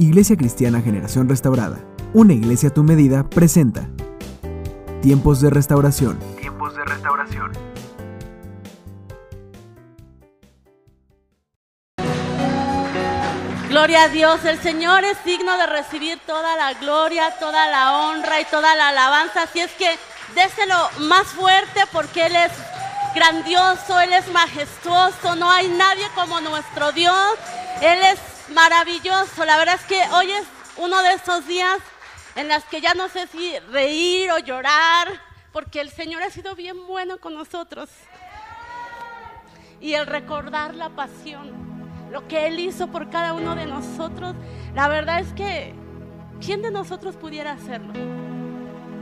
Iglesia Cristiana Generación Restaurada, una iglesia a tu medida, presenta Tiempos de Restauración. Tiempos de restauración. Gloria a Dios, el Señor es digno de recibir toda la gloria, toda la honra y toda la alabanza. Así es que déselo más fuerte porque Él es grandioso, Él es majestuoso, no hay nadie como nuestro Dios. Él es maravilloso. La verdad es que hoy es uno de esos días en los que ya no sé si reír o llorar, porque el Señor ha sido bien bueno con nosotros. Y el recordar la pasión, lo que Él hizo por cada uno de nosotros, la verdad es que, ¿quién de nosotros pudiera hacerlo?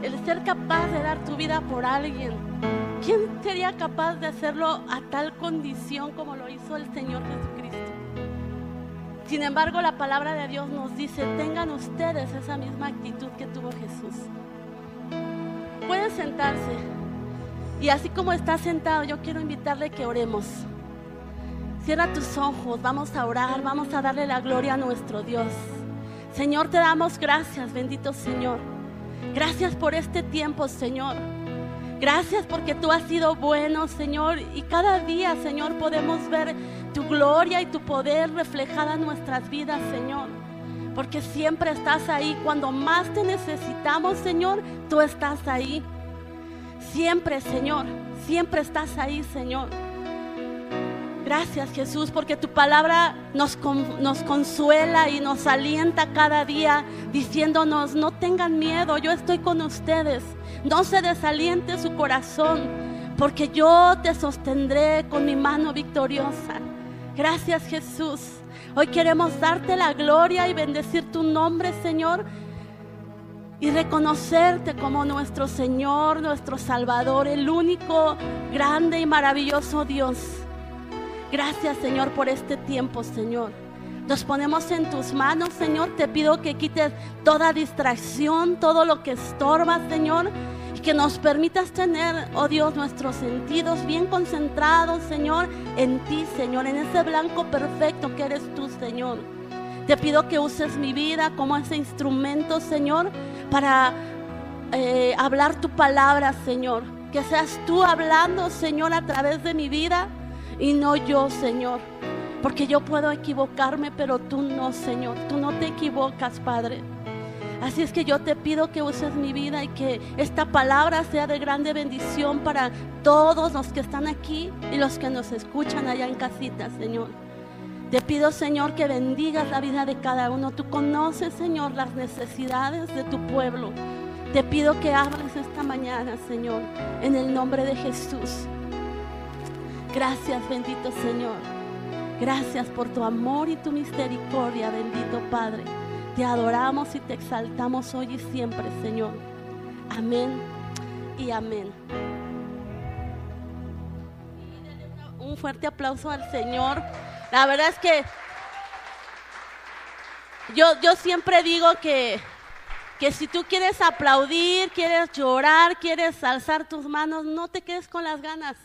El ser capaz de dar tu vida por alguien. ¿Quién sería capaz de hacerlo a tal condición como lo hizo el Señor Jesucristo? Sin embargo, la palabra de Dios nos dice, tengan ustedes esa misma actitud que tuvo Jesús. Pueden sentarse. Y así como está sentado, yo quiero invitarle que oremos. Cierra tus ojos, vamos a orar, vamos a darle la gloria a nuestro Dios. Señor, te damos gracias, bendito Señor. Gracias por este tiempo, Señor. Gracias porque tú has sido bueno, Señor. Y cada día, Señor, podemos ver tu gloria y tu poder reflejada en nuestras vidas, Señor. Porque siempre estás ahí. Cuando más te necesitamos, Señor, tú estás ahí. Siempre, Señor. Siempre estás ahí, Señor. Gracias Jesús, porque tu palabra nos, consuela y nos alienta cada día diciéndonos, no tengan miedo, yo estoy con ustedes. No se desaliente su corazón, porque yo te sostendré con mi mano victoriosa. Gracias Jesús. Hoy queremos darte la gloria y bendecir tu nombre, Señor. Y reconocerte como nuestro Señor, nuestro Salvador, el único grande y maravilloso Dios. Gracias, Señor, por este tiempo, Señor. Nos ponemos en tus manos, Señor. Te pido que quites toda distracción, todo lo que estorba, Señor. Que nos permitas tener, oh Dios, nuestros sentidos bien concentrados, Señor, en ti, Señor, en ese blanco perfecto que eres tú, Señor. Te pido que uses mi vida como ese instrumento, Señor, para eh, hablar tu palabra, Señor. Que seas tú hablando, Señor, a través de mi vida y no yo, Señor. Porque yo puedo equivocarme, pero tú no, Señor. Tú no te equivocas, Padre. Así es que yo te pido que uses mi vida y que esta palabra sea de grande bendición para todos los que están aquí y los que nos escuchan allá en casita, Señor. Te pido, Señor, que bendigas la vida de cada uno. Tú conoces, Señor, las necesidades de tu pueblo. Te pido que hables esta mañana, Señor, en el nombre de Jesús. Gracias, bendito Señor. Gracias por tu amor y tu misericordia, bendito Padre. Te adoramos y te exaltamos hoy y siempre, Señor. Amén y amén. Un fuerte aplauso al Señor. La verdad es que yo, yo siempre digo que, que si tú quieres aplaudir, quieres llorar, quieres alzar tus manos, no te quedes con las ganas.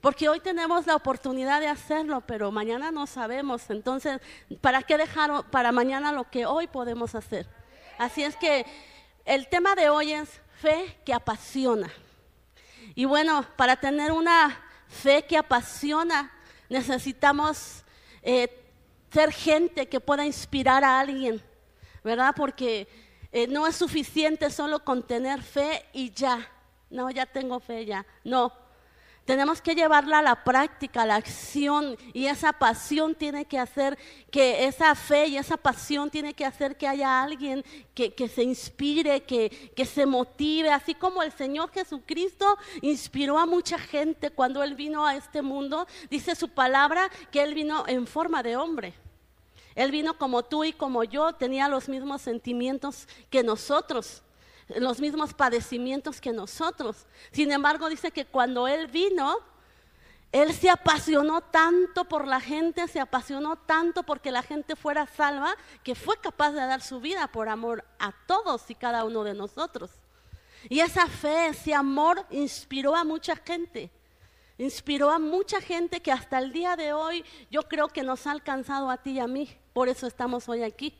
Porque hoy tenemos la oportunidad de hacerlo, pero mañana no sabemos. Entonces, ¿para qué dejar para mañana lo que hoy podemos hacer? Así es que el tema de hoy es fe que apasiona. Y bueno, para tener una fe que apasiona, necesitamos eh, ser gente que pueda inspirar a alguien, ¿verdad? Porque eh, no es suficiente solo con tener fe y ya. No, ya tengo fe, ya. No, tenemos que llevarla a la práctica, a la acción y esa pasión tiene que hacer que esa fe y esa pasión tiene que hacer que haya alguien que, se inspire, que, se motive, así como el Señor Jesucristo inspiró a mucha gente cuando Él vino a este mundo. Dice su palabra que Él vino en forma de hombre. Él vino como tú y como yo, tenía los mismos sentimientos que nosotros los mismos padecimientos que nosotros. Sin embargo, dice que cuando Él vino, Él se apasionó tanto por la gente, se apasionó tanto porque la gente fuera salva, que fue capaz de dar su vida por amor a todos y cada uno de nosotros. Y esa fe, ese amor inspiró a mucha gente. Inspiró a mucha gente que hasta el día de hoy yo creo que nos ha alcanzado a ti y a mí. Por eso estamos hoy aquí.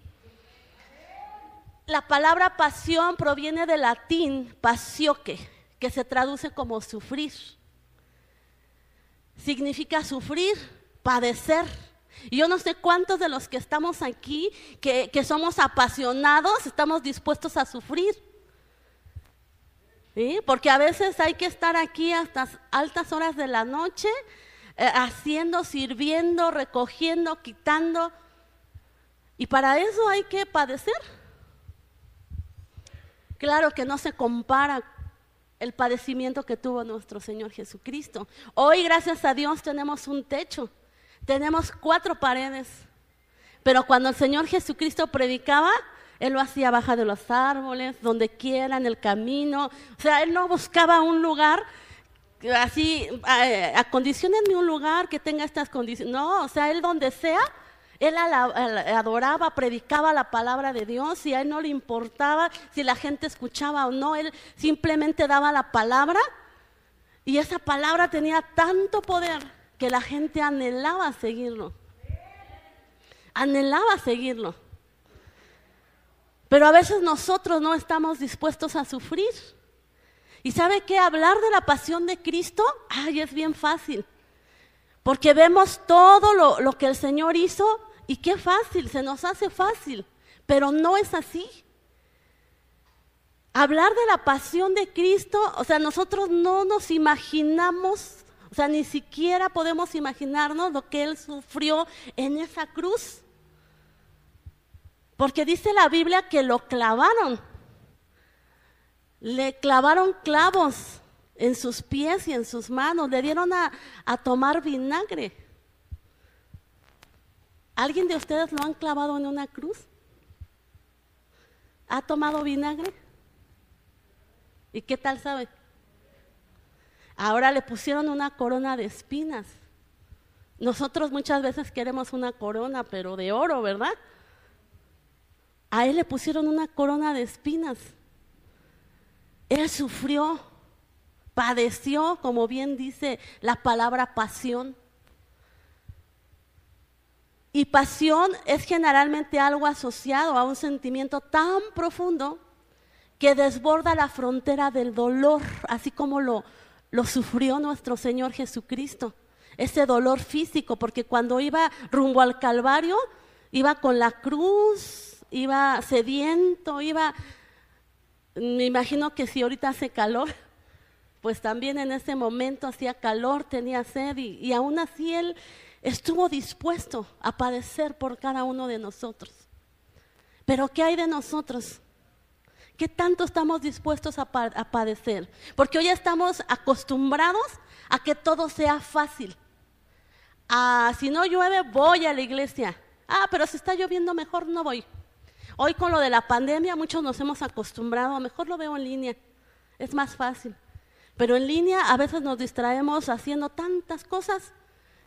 La palabra pasión proviene del latín pasioque, que se traduce como sufrir. Significa sufrir, padecer. Y yo no sé cuántos de los que estamos aquí, que, somos apasionados, estamos dispuestos a sufrir. Porque a veces hay que estar aquí hasta altas horas de la noche, eh, haciendo, sirviendo, recogiendo, quitando. Y para eso hay que padecer. Claro que no se compara el padecimiento que tuvo nuestro Señor Jesucristo. Hoy, gracias a Dios, tenemos un techo, tenemos cuatro paredes. Pero cuando el Señor Jesucristo predicaba, Él lo hacía baja de los árboles, donde quiera, en el camino. O sea, Él no buscaba un lugar así, eh, acondicionenme un lugar que tenga estas condiciones. No, o sea, Él donde sea, él adoraba, predicaba la palabra de Dios y a él no le importaba si la gente escuchaba o no, él simplemente daba la palabra y esa palabra tenía tanto poder que la gente anhelaba seguirlo. Anhelaba seguirlo. Pero a veces nosotros no estamos dispuestos a sufrir. ¿Y sabe qué? Hablar de la pasión de Cristo, ay, es bien fácil. Porque vemos todo lo, lo que el Señor hizo y qué fácil, se nos hace fácil, pero no es así. Hablar de la pasión de Cristo, o sea, nosotros no nos imaginamos, o sea, ni siquiera podemos imaginarnos lo que Él sufrió en esa cruz. Porque dice la Biblia que lo clavaron. Le clavaron clavos en sus pies y en sus manos, le dieron a, a tomar vinagre. ¿Alguien de ustedes lo han clavado en una cruz? ¿Ha tomado vinagre? ¿Y qué tal sabe? Ahora le pusieron una corona de espinas. Nosotros muchas veces queremos una corona, pero de oro, ¿verdad? A él le pusieron una corona de espinas. Él sufrió, padeció, como bien dice la palabra pasión. Y pasión es generalmente algo asociado a un sentimiento tan profundo que desborda la frontera del dolor, así como lo, sufrió nuestro Señor Jesucristo. Ese dolor físico, porque cuando iba rumbo al Calvario, iba con la cruz, iba sediento, iba, me imagino que si ahorita hace calor, pues también en ese momento hacía calor, tenía sed y, y aún así él estuvo dispuesto a padecer por cada uno de nosotros. Pero ¿qué hay de nosotros? ¿Qué tanto estamos dispuestos a, padecer? Porque hoy estamos acostumbrados a que todo sea fácil. Ah, si no llueve, voy a la iglesia. Ah, pero si está lloviendo, mejor no voy. Hoy con lo de la pandemia, muchos nos hemos acostumbrado, mejor lo veo en línea. Es más fácil. Pero en línea a veces nos distraemos haciendo tantas cosas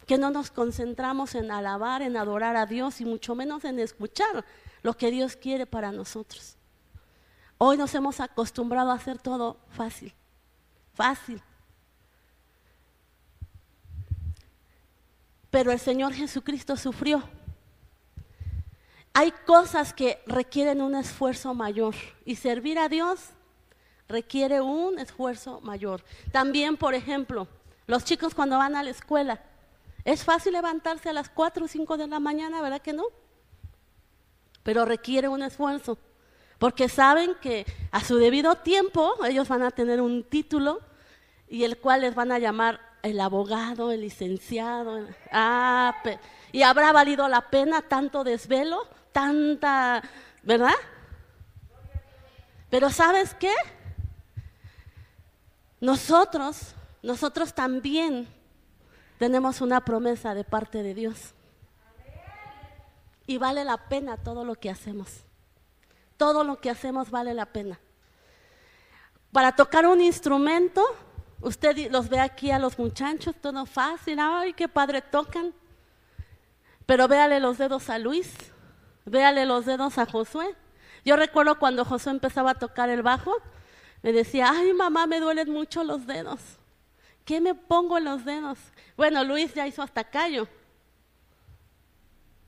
que no nos concentramos en alabar, en adorar a Dios y mucho menos en escuchar lo que Dios quiere para nosotros. Hoy nos hemos acostumbrado a hacer todo fácil, fácil. Pero el Señor Jesucristo sufrió. Hay cosas que requieren un esfuerzo mayor y servir a Dios requiere un esfuerzo mayor. También, por ejemplo, los chicos cuando van a la escuela, es fácil levantarse a las 4 o 5 de la mañana, ¿verdad que no? Pero requiere un esfuerzo, porque saben que a su debido tiempo ellos van a tener un título y el cual les van a llamar el abogado, el licenciado. Ah, y habrá valido la pena tanto desvelo, tanta, ¿verdad? Pero ¿sabes qué? Nosotros, nosotros también tenemos una promesa de parte de Dios. Y vale la pena todo lo que hacemos. Todo lo que hacemos vale la pena. Para tocar un instrumento, usted los ve aquí a los muchachos, todo fácil, ay, qué padre tocan. Pero véale los dedos a Luis, véale los dedos a Josué. Yo recuerdo cuando Josué empezaba a tocar el bajo, me decía, ay mamá, me duelen mucho los dedos. ¿Qué me pongo en los dedos? Bueno, Luis ya hizo hasta callo.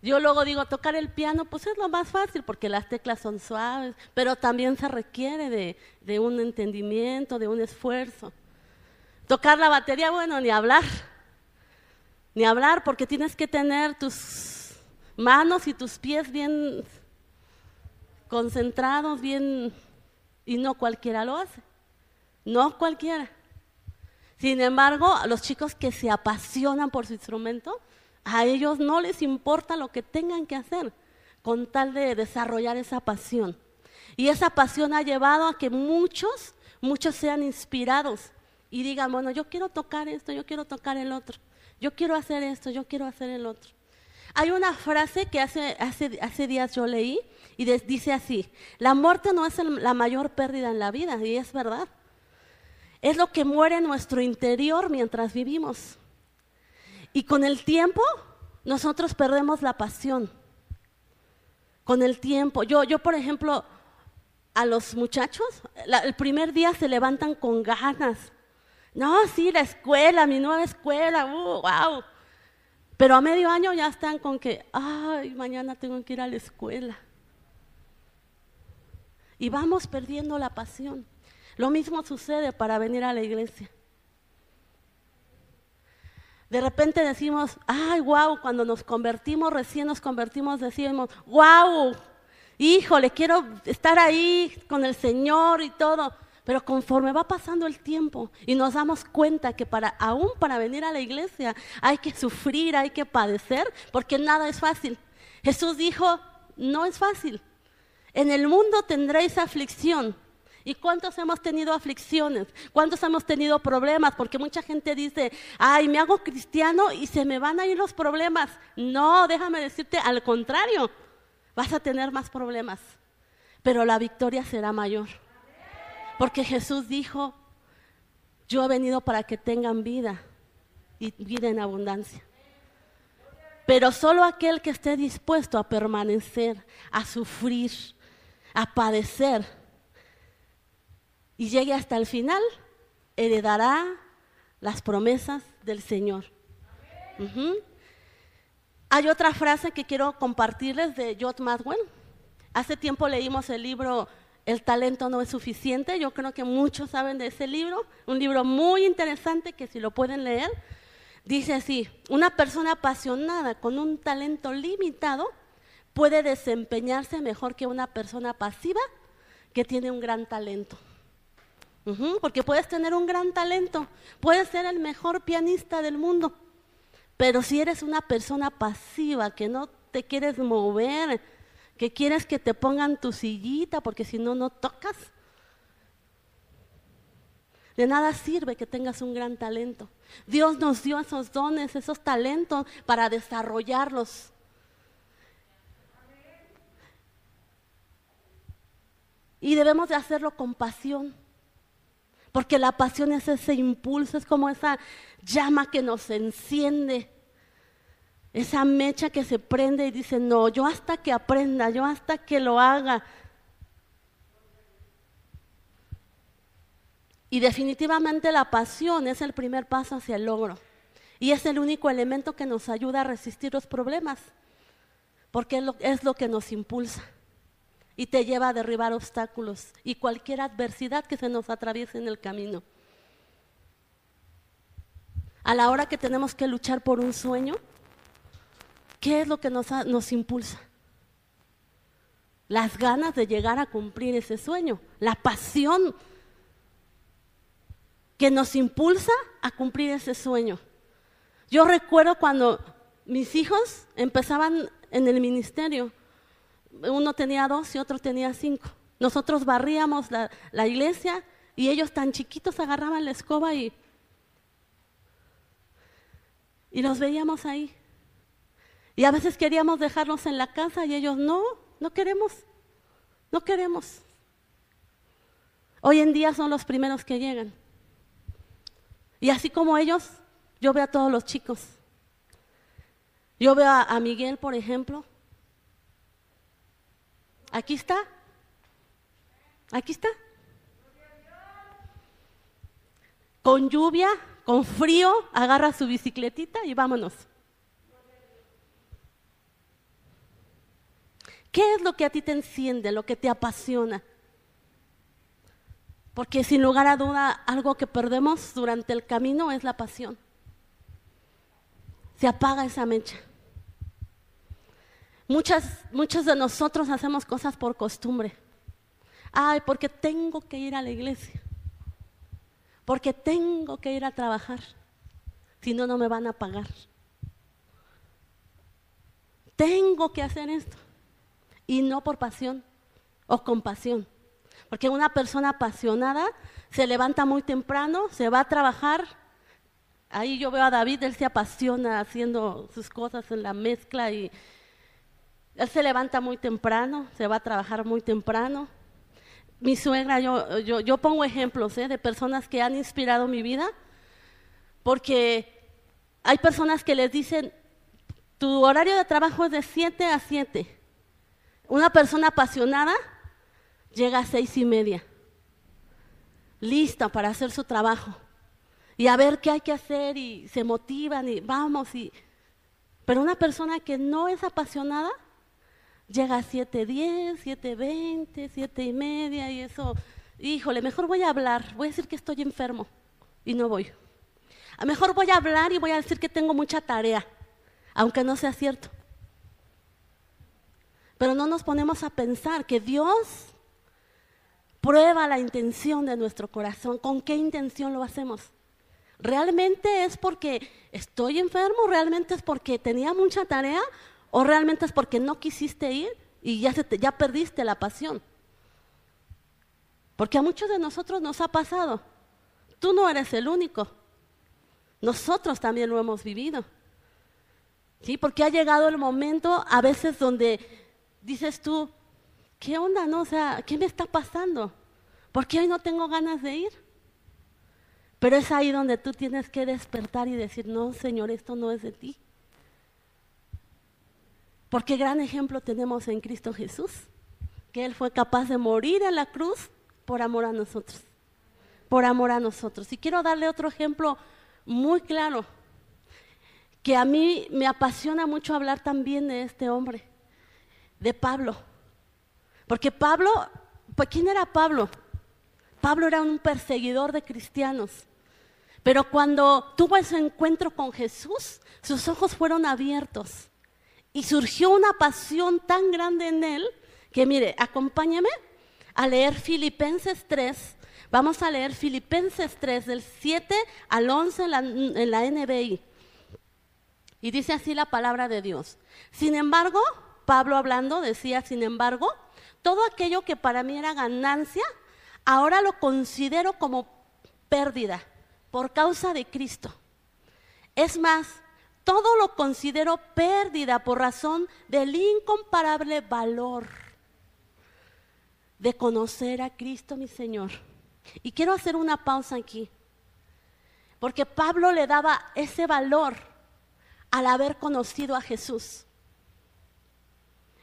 Yo luego digo, tocar el piano, pues es lo más fácil porque las teclas son suaves, pero también se requiere de, un entendimiento, de un esfuerzo. Tocar la batería, bueno, ni hablar, ni hablar porque tienes que tener tus manos y tus pies bien concentrados, bien, y no cualquiera lo hace, no cualquiera. Sin embargo, a los chicos que se apasionan por su instrumento, a ellos no les importa lo que tengan que hacer con tal de desarrollar esa pasión. Y esa pasión ha llevado a que muchos, muchos sean inspirados y digan, bueno, yo quiero tocar esto, yo quiero tocar el otro, yo quiero hacer esto, yo quiero hacer el otro. Hay una frase que hace, hace, hace días yo leí y dice así, la muerte no es la mayor pérdida en la vida, y es verdad. Es lo que muere en nuestro interior mientras vivimos. Y con el tiempo nosotros perdemos la pasión. Con el tiempo. Yo, yo por ejemplo, a los muchachos, el primer día se levantan con ganas. No, sí, la escuela, mi nueva escuela, uh, wow. Pero a medio año ya están con que, ay, mañana tengo que ir a la escuela. Y vamos perdiendo la pasión. Lo mismo sucede para venir a la iglesia. De repente decimos, ay, wow, cuando nos convertimos, recién nos convertimos, decimos, wow, híjole, quiero estar ahí con el Señor y todo. Pero conforme va pasando el tiempo y nos damos cuenta que para aún para venir a la iglesia hay que sufrir, hay que padecer, porque nada es fácil. Jesús dijo, no es fácil. En el mundo tendréis aflicción. ¿Y cuántos hemos tenido aflicciones? ¿Cuántos hemos tenido problemas? Porque mucha gente dice, ay, me hago cristiano y se me van a ir los problemas. No, déjame decirte, al contrario, vas a tener más problemas, pero la victoria será mayor. Porque Jesús dijo, yo he venido para que tengan vida y vida en abundancia. Pero solo aquel que esté dispuesto a permanecer, a sufrir, a padecer y llegue hasta el final, heredará las promesas del Señor. Hay otra frase que quiero compartirles de Jot Madwell. Hace tiempo leímos el libro el talento no es suficiente. Yo creo que muchos saben de ese libro, un libro muy interesante que si lo pueden leer, dice así, una persona apasionada con un talento limitado puede desempeñarse mejor que una persona pasiva que tiene un gran talento. Porque puedes tener un gran talento, puedes ser el mejor pianista del mundo, pero si eres una persona pasiva que no te quieres mover, que quieres que te pongan tu sillita porque si no, no tocas. De nada sirve que tengas un gran talento. Dios nos dio esos dones, esos talentos para desarrollarlos. Y debemos de hacerlo con pasión. Porque la pasión es ese impulso, es como esa llama que nos enciende esa mecha que se prende y dice, no, yo hasta que aprenda, yo hasta que lo haga. Y definitivamente la pasión es el primer paso hacia el logro. Y es el único elemento que nos ayuda a resistir los problemas, porque es lo, es lo que nos impulsa y te lleva a derribar obstáculos y cualquier adversidad que se nos atraviese en el camino. A la hora que tenemos que luchar por un sueño, ¿Qué es lo que nos, nos impulsa? Las ganas de llegar a cumplir ese sueño, la pasión que nos impulsa a cumplir ese sueño. Yo recuerdo cuando mis hijos empezaban en el ministerio, uno tenía dos y otro tenía cinco. Nosotros barríamos la, la iglesia y ellos tan chiquitos agarraban la escoba y, y los veíamos ahí. Y a veces queríamos dejarlos en la casa y ellos, no, no queremos, no queremos. Hoy en día son los primeros que llegan. Y así como ellos, yo veo a todos los chicos. Yo veo a, Miguel, por ejemplo. Aquí está. Aquí está. Con lluvia, con frío, agarra su bicicletita y vámonos. ¿Qué es lo que a ti te enciende, lo que te apasiona? Porque sin lugar a duda, algo que perdemos durante el camino es la pasión. Se apaga esa mecha. Muchas, muchos de nosotros hacemos cosas por costumbre. Ay, porque tengo que ir a la iglesia. Porque tengo que ir a trabajar. Si no, no me van a pagar. Tengo que hacer esto. Y no por pasión o compasión. Porque una persona apasionada se levanta muy temprano, se va a trabajar. Ahí yo veo a David, él se apasiona haciendo sus cosas en la mezcla y él se levanta muy temprano, se va a trabajar muy temprano. Mi suegra, yo, yo, pongo ejemplos ¿eh? de personas que han inspirado mi vida, porque hay personas que les dicen, tu horario de trabajo es de 7 a 7. Una persona apasionada llega a seis y media, lista para hacer su trabajo y a ver qué hay que hacer y se motivan y vamos y... Pero una persona que no es apasionada llega a 7.10, 7.20, siete y media y eso, híjole, mejor voy a hablar, voy a decir que estoy enfermo y no voy. A mejor voy a hablar y voy a decir que tengo mucha tarea, aunque no sea cierto. Pero no nos ponemos a pensar que Dios prueba la intención de nuestro corazón. ¿Con qué intención lo hacemos? ¿Realmente es porque estoy enfermo? ¿Realmente es porque tenía mucha tarea? ¿O realmente es porque no quisiste ir y ya, ya perdiste la pasión? Porque a muchos de nosotros nos ha pasado. Tú no eres el único. Nosotros también lo hemos vivido. ¿Sí? Porque ha llegado el momento a veces donde dices tú, ¿qué onda, no? O sea, ¿qué me está pasando? ¿Por qué hoy no tengo ganas de ir? Pero es ahí donde tú tienes que despertar y decir, no, Señor, esto no es de ti. Porque gran ejemplo tenemos en Cristo Jesús, que Él fue capaz de morir en la cruz por amor a nosotros, por amor a nosotros. Y quiero darle otro ejemplo muy claro, que a mí me apasiona mucho hablar también de este hombre, de Pablo. Porque Pablo, pues ¿quién era Pablo? Pablo era un perseguidor de cristianos. Pero cuando tuvo ese encuentro con Jesús, sus ojos fueron abiertos y surgió una pasión tan grande en él que, mire, acompáñame a leer Filipenses 3. Vamos a leer Filipenses 3, del 7 al 11 en la, en la NBI. Y dice así la palabra de Dios. Sin embargo, Pablo hablando decía, sin embargo, todo aquello que para mí era ganancia, ahora lo considero como pérdida por causa de Cristo. Es más, todo lo considero pérdida por razón del incomparable valor de conocer a Cristo mi Señor. Y quiero hacer una pausa aquí, porque Pablo le daba ese valor al haber conocido a Jesús.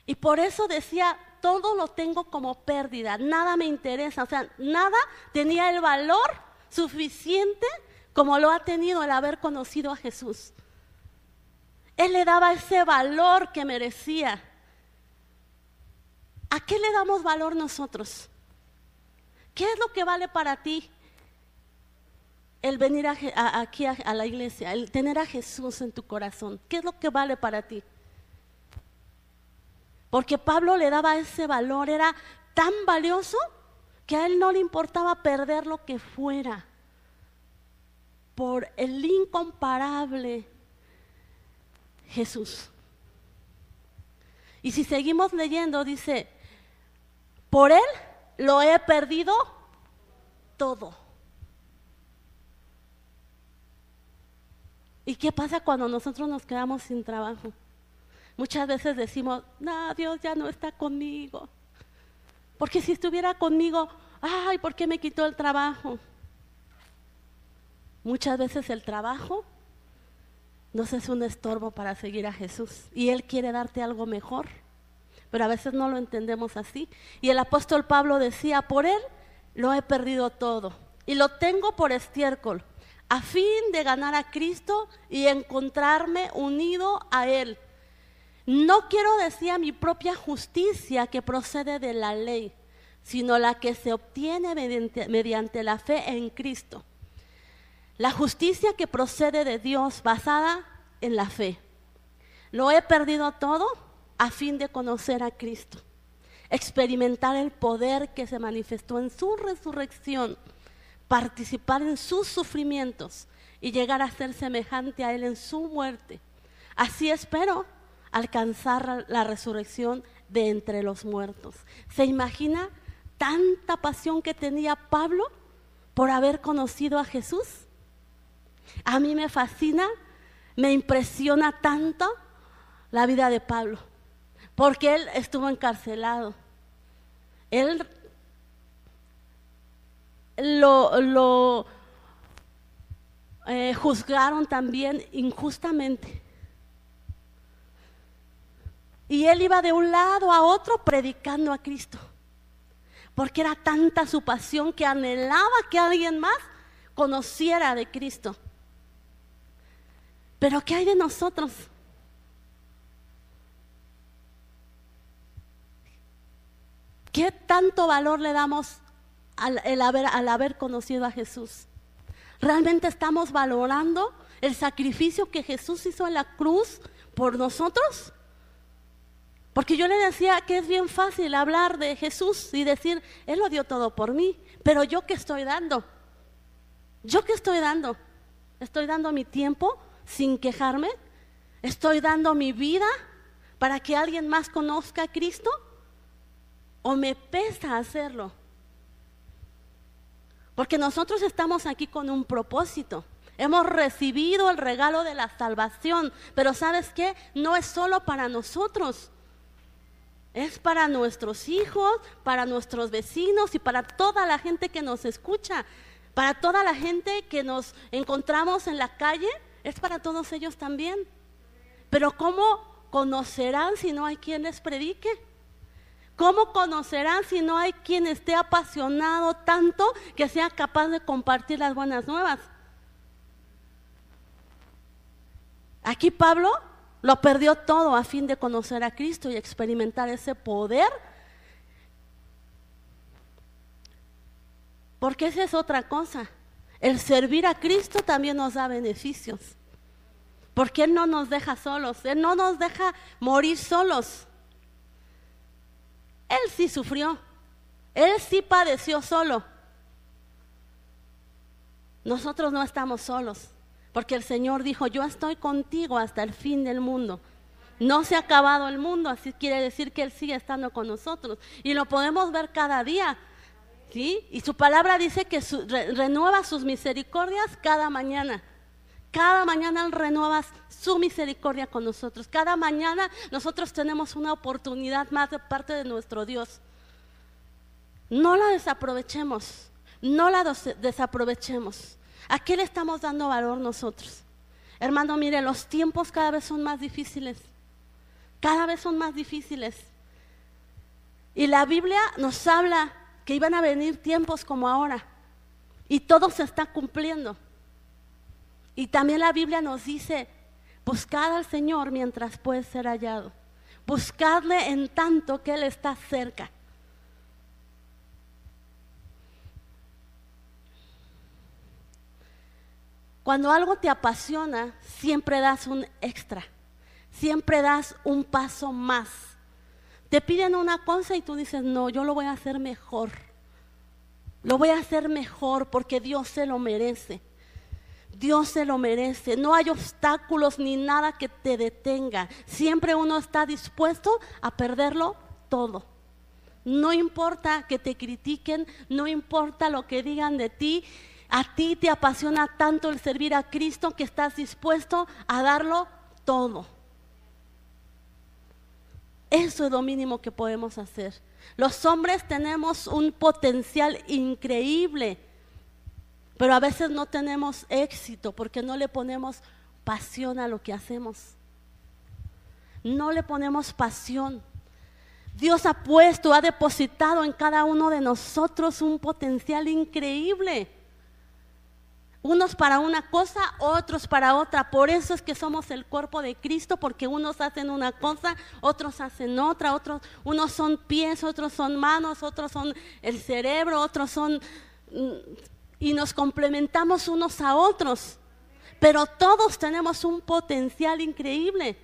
Y por eso decía, todo lo tengo como pérdida, nada me interesa, o sea, nada tenía el valor suficiente como lo ha tenido el haber conocido a Jesús. Él le daba ese valor que merecía. ¿A qué le damos valor nosotros? ¿Qué es lo que vale para ti el venir aquí a, la iglesia, el tener a Jesús en tu corazón? ¿Qué es lo que vale para ti? Porque Pablo le daba ese valor, era tan valioso que a él no le importaba perder lo que fuera por el incomparable Jesús. Y si seguimos leyendo, dice, por Él lo he perdido todo. ¿Y qué pasa cuando nosotros nos quedamos sin trabajo? Muchas veces decimos, no, Dios ya no está conmigo. Porque si estuviera conmigo, ay, ¿por qué me quitó el trabajo? Muchas veces el trabajo nos es un estorbo para seguir a Jesús y Él quiere darte algo mejor, pero a veces no lo entendemos así. Y el apóstol Pablo decía, por Él lo he perdido todo y lo tengo por estiércol, a fin de ganar a Cristo y encontrarme unido a Él. No quiero decir mi propia justicia que procede de la ley, sino la que se obtiene mediante la fe en Cristo. La justicia que procede de Dios basada en la fe. Lo he perdido todo a fin de conocer a Cristo, experimentar el poder que se manifestó en su resurrección, participar en sus sufrimientos y llegar a ser semejante a Él en su muerte. Así espero alcanzar la resurrección de entre los muertos. ¿Se imagina tanta pasión que tenía Pablo por haber conocido a Jesús? A mí me fascina, me impresiona tanto la vida de Pablo, porque él estuvo encarcelado. Él lo, eh, juzgaron también injustamente. Y él iba de un lado a otro predicando a Cristo. Porque era tanta su pasión que anhelaba que alguien más conociera de Cristo. Pero ¿qué hay de nosotros? ¿Qué tanto valor le damos al, haber, al haber conocido a Jesús? ¿Realmente estamos valorando el sacrificio que Jesús hizo en la cruz por nosotros? Porque yo le decía que es bien fácil hablar de Jesús y decir, Él lo dio todo por mí, pero yo qué estoy dando? ¿Yo qué estoy dando? ¿Estoy dando mi tiempo sin quejarme? ¿Estoy dando mi vida para que alguien más conozca a Cristo? ¿O me pesa hacerlo? Porque nosotros estamos aquí con un propósito. Hemos recibido el regalo de la salvación, pero ¿sabes qué? No es solo para nosotros. Es para nuestros hijos, para nuestros vecinos y para toda la gente que nos escucha, para toda la gente que nos encontramos en la calle, es para todos ellos también. Pero ¿cómo conocerán si no hay quien les predique? ¿Cómo conocerán si no hay quien esté apasionado tanto que sea capaz de compartir las buenas nuevas? Aquí Pablo lo perdió todo a fin de conocer a Cristo y experimentar ese poder. Porque esa es otra cosa. El servir a Cristo también nos da beneficios. Porque Él no nos deja solos, Él no nos deja morir solos. Él sí sufrió, Él sí padeció solo. Nosotros no estamos solos. Porque el Señor dijo, yo estoy contigo hasta el fin del mundo. No se ha acabado el mundo, así quiere decir que Él sigue estando con nosotros. Y lo podemos ver cada día. ¿Sí? Y su palabra dice que renueva sus misericordias cada mañana. Cada mañana renueva su misericordia con nosotros. Cada mañana nosotros tenemos una oportunidad más de parte de nuestro Dios. No la desaprovechemos. No la desaprovechemos. ¿A qué le estamos dando valor nosotros? Hermano, mire, los tiempos cada vez son más difíciles. Cada vez son más difíciles. Y la Biblia nos habla que iban a venir tiempos como ahora. Y todo se está cumpliendo. Y también la Biblia nos dice, buscad al Señor mientras puede ser hallado. Buscadle en tanto que Él está cerca. Cuando algo te apasiona, siempre das un extra, siempre das un paso más. Te piden una cosa y tú dices, no, yo lo voy a hacer mejor. Lo voy a hacer mejor porque Dios se lo merece. Dios se lo merece. No hay obstáculos ni nada que te detenga. Siempre uno está dispuesto a perderlo todo. No importa que te critiquen, no importa lo que digan de ti, a ti te apasiona tanto el servir a Cristo que estás dispuesto a darlo todo. Eso es lo mínimo que podemos hacer. Los hombres tenemos un potencial increíble, pero a veces no tenemos éxito porque no le ponemos pasión a lo que hacemos. No le ponemos pasión. Dios ha puesto, ha depositado en cada uno de nosotros un potencial increíble. Unos para una cosa, otros para otra. Por eso es que somos el cuerpo de Cristo, porque unos hacen una cosa, otros hacen otra, otros, unos son pies, otros son manos, otros son el cerebro, otros son... Mm, y nos complementamos unos a otros. Pero todos tenemos un potencial increíble.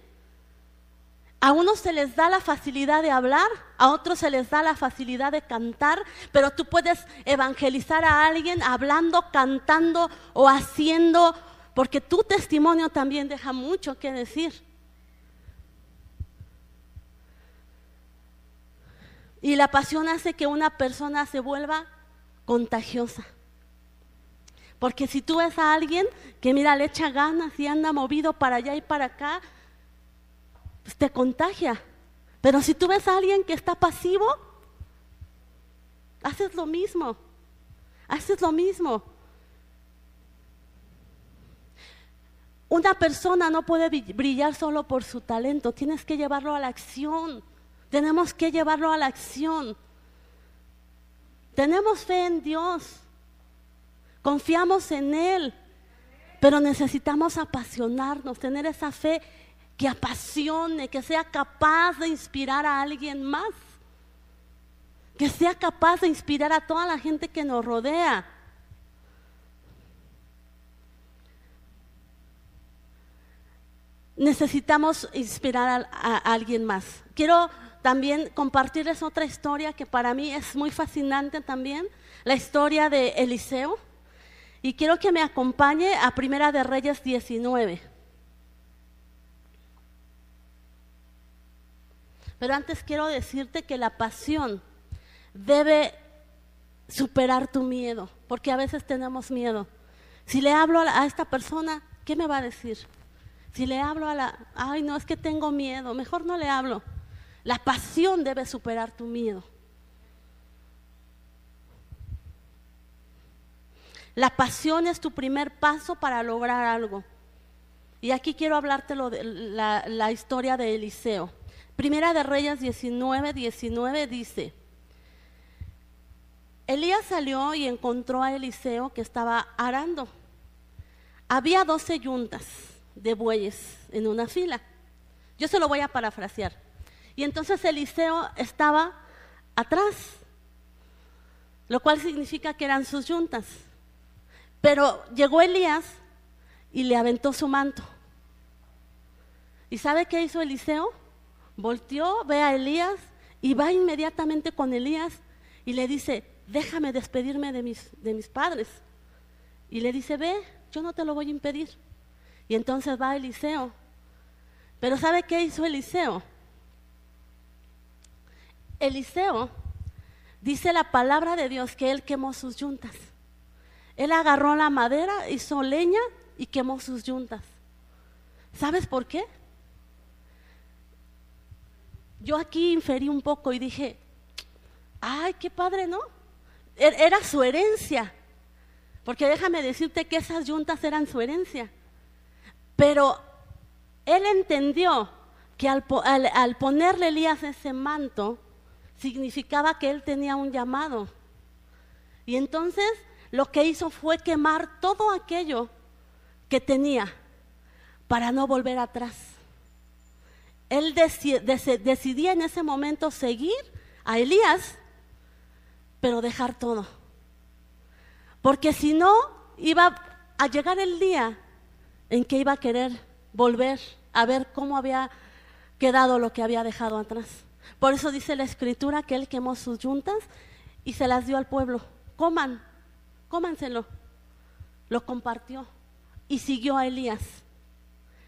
A unos se les da la facilidad de hablar, a otros se les da la facilidad de cantar, pero tú puedes evangelizar a alguien hablando, cantando o haciendo, porque tu testimonio también deja mucho que decir. Y la pasión hace que una persona se vuelva contagiosa. Porque si tú ves a alguien que mira, le echa ganas y anda movido para allá y para acá, pues, te contagia. Pero si tú ves a alguien que está pasivo, haces lo mismo. Haces lo mismo. Una persona no puede brillar solo por su talento, tienes que llevarlo a la acción. Tenemos que llevarlo a la acción. Tenemos fe en Dios, confiamos en Él, pero necesitamos apasionarnos, tener esa fe que apasione, que sea capaz de inspirar a alguien más, que sea capaz de inspirar a toda la gente que nos rodea. Necesitamos inspirar a, alguien más. Quiero también compartirles otra historia que para mí es muy fascinante también, la historia de Eliseo. Y quiero que me acompañe a Primera de Reyes 19. Pero antes quiero decirte que la pasión debe superar tu miedo, porque a veces tenemos miedo. Si le hablo a, esta persona, ¿qué me va a decir? Si le hablo a la, ay, no, es que tengo miedo, mejor no le hablo. La pasión debe superar tu miedo. La pasión es tu primer paso para lograr algo. Y aquí quiero hablarte de la, la historia de Eliseo. Primera de Reyes 19, 19 dice, Elías salió y encontró a Eliseo que estaba arando. Había doce yuntas de bueyes en una fila. Yo se lo voy a parafrasear. Y entonces Eliseo estaba atrás, lo cual significa que eran sus yuntas. Pero llegó Elías y le aventó su manto. ¿Y sabe qué hizo Eliseo? Volteó, ve a Elías y va inmediatamente con Elías y le dice, déjame despedirme de mis, de mis padres. Y le dice, ve, yo no te lo voy a impedir. Y entonces va Eliseo. Pero ¿sabe qué hizo Eliseo? Eliseo dice la palabra de Dios que él quemó sus yuntas. Él agarró la madera, hizo leña y quemó sus yuntas. ¿Sabes por qué? Yo aquí inferí un poco y dije, ay, qué padre, ¿no? Er, era su herencia, porque déjame decirte que esas yuntas eran su herencia. Pero él entendió que al, al, ponerle Elías ese manto, significaba que él tenía un llamado. Y entonces lo que hizo fue quemar todo aquello que tenía para no volver atrás él decidía en ese momento seguir a Elías, pero dejar todo. Porque si no, iba a llegar el día en que iba a querer volver a ver cómo había quedado lo que había dejado atrás. Por eso dice la escritura que él quemó sus yuntas y se las dio al pueblo. Coman, cómanselo. Lo compartió y siguió a Elías.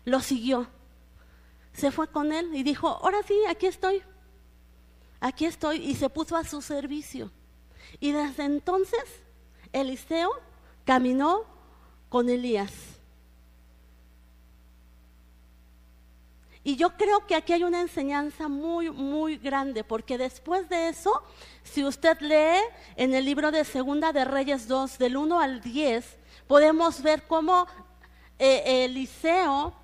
Lo siguió se fue con él y dijo, ahora sí, aquí estoy, aquí estoy, y se puso a su servicio. Y desde entonces Eliseo caminó con Elías. Y yo creo que aquí hay una enseñanza muy, muy grande, porque después de eso, si usted lee en el libro de Segunda de Reyes 2, del 1 al 10, podemos ver cómo eh, Eliseo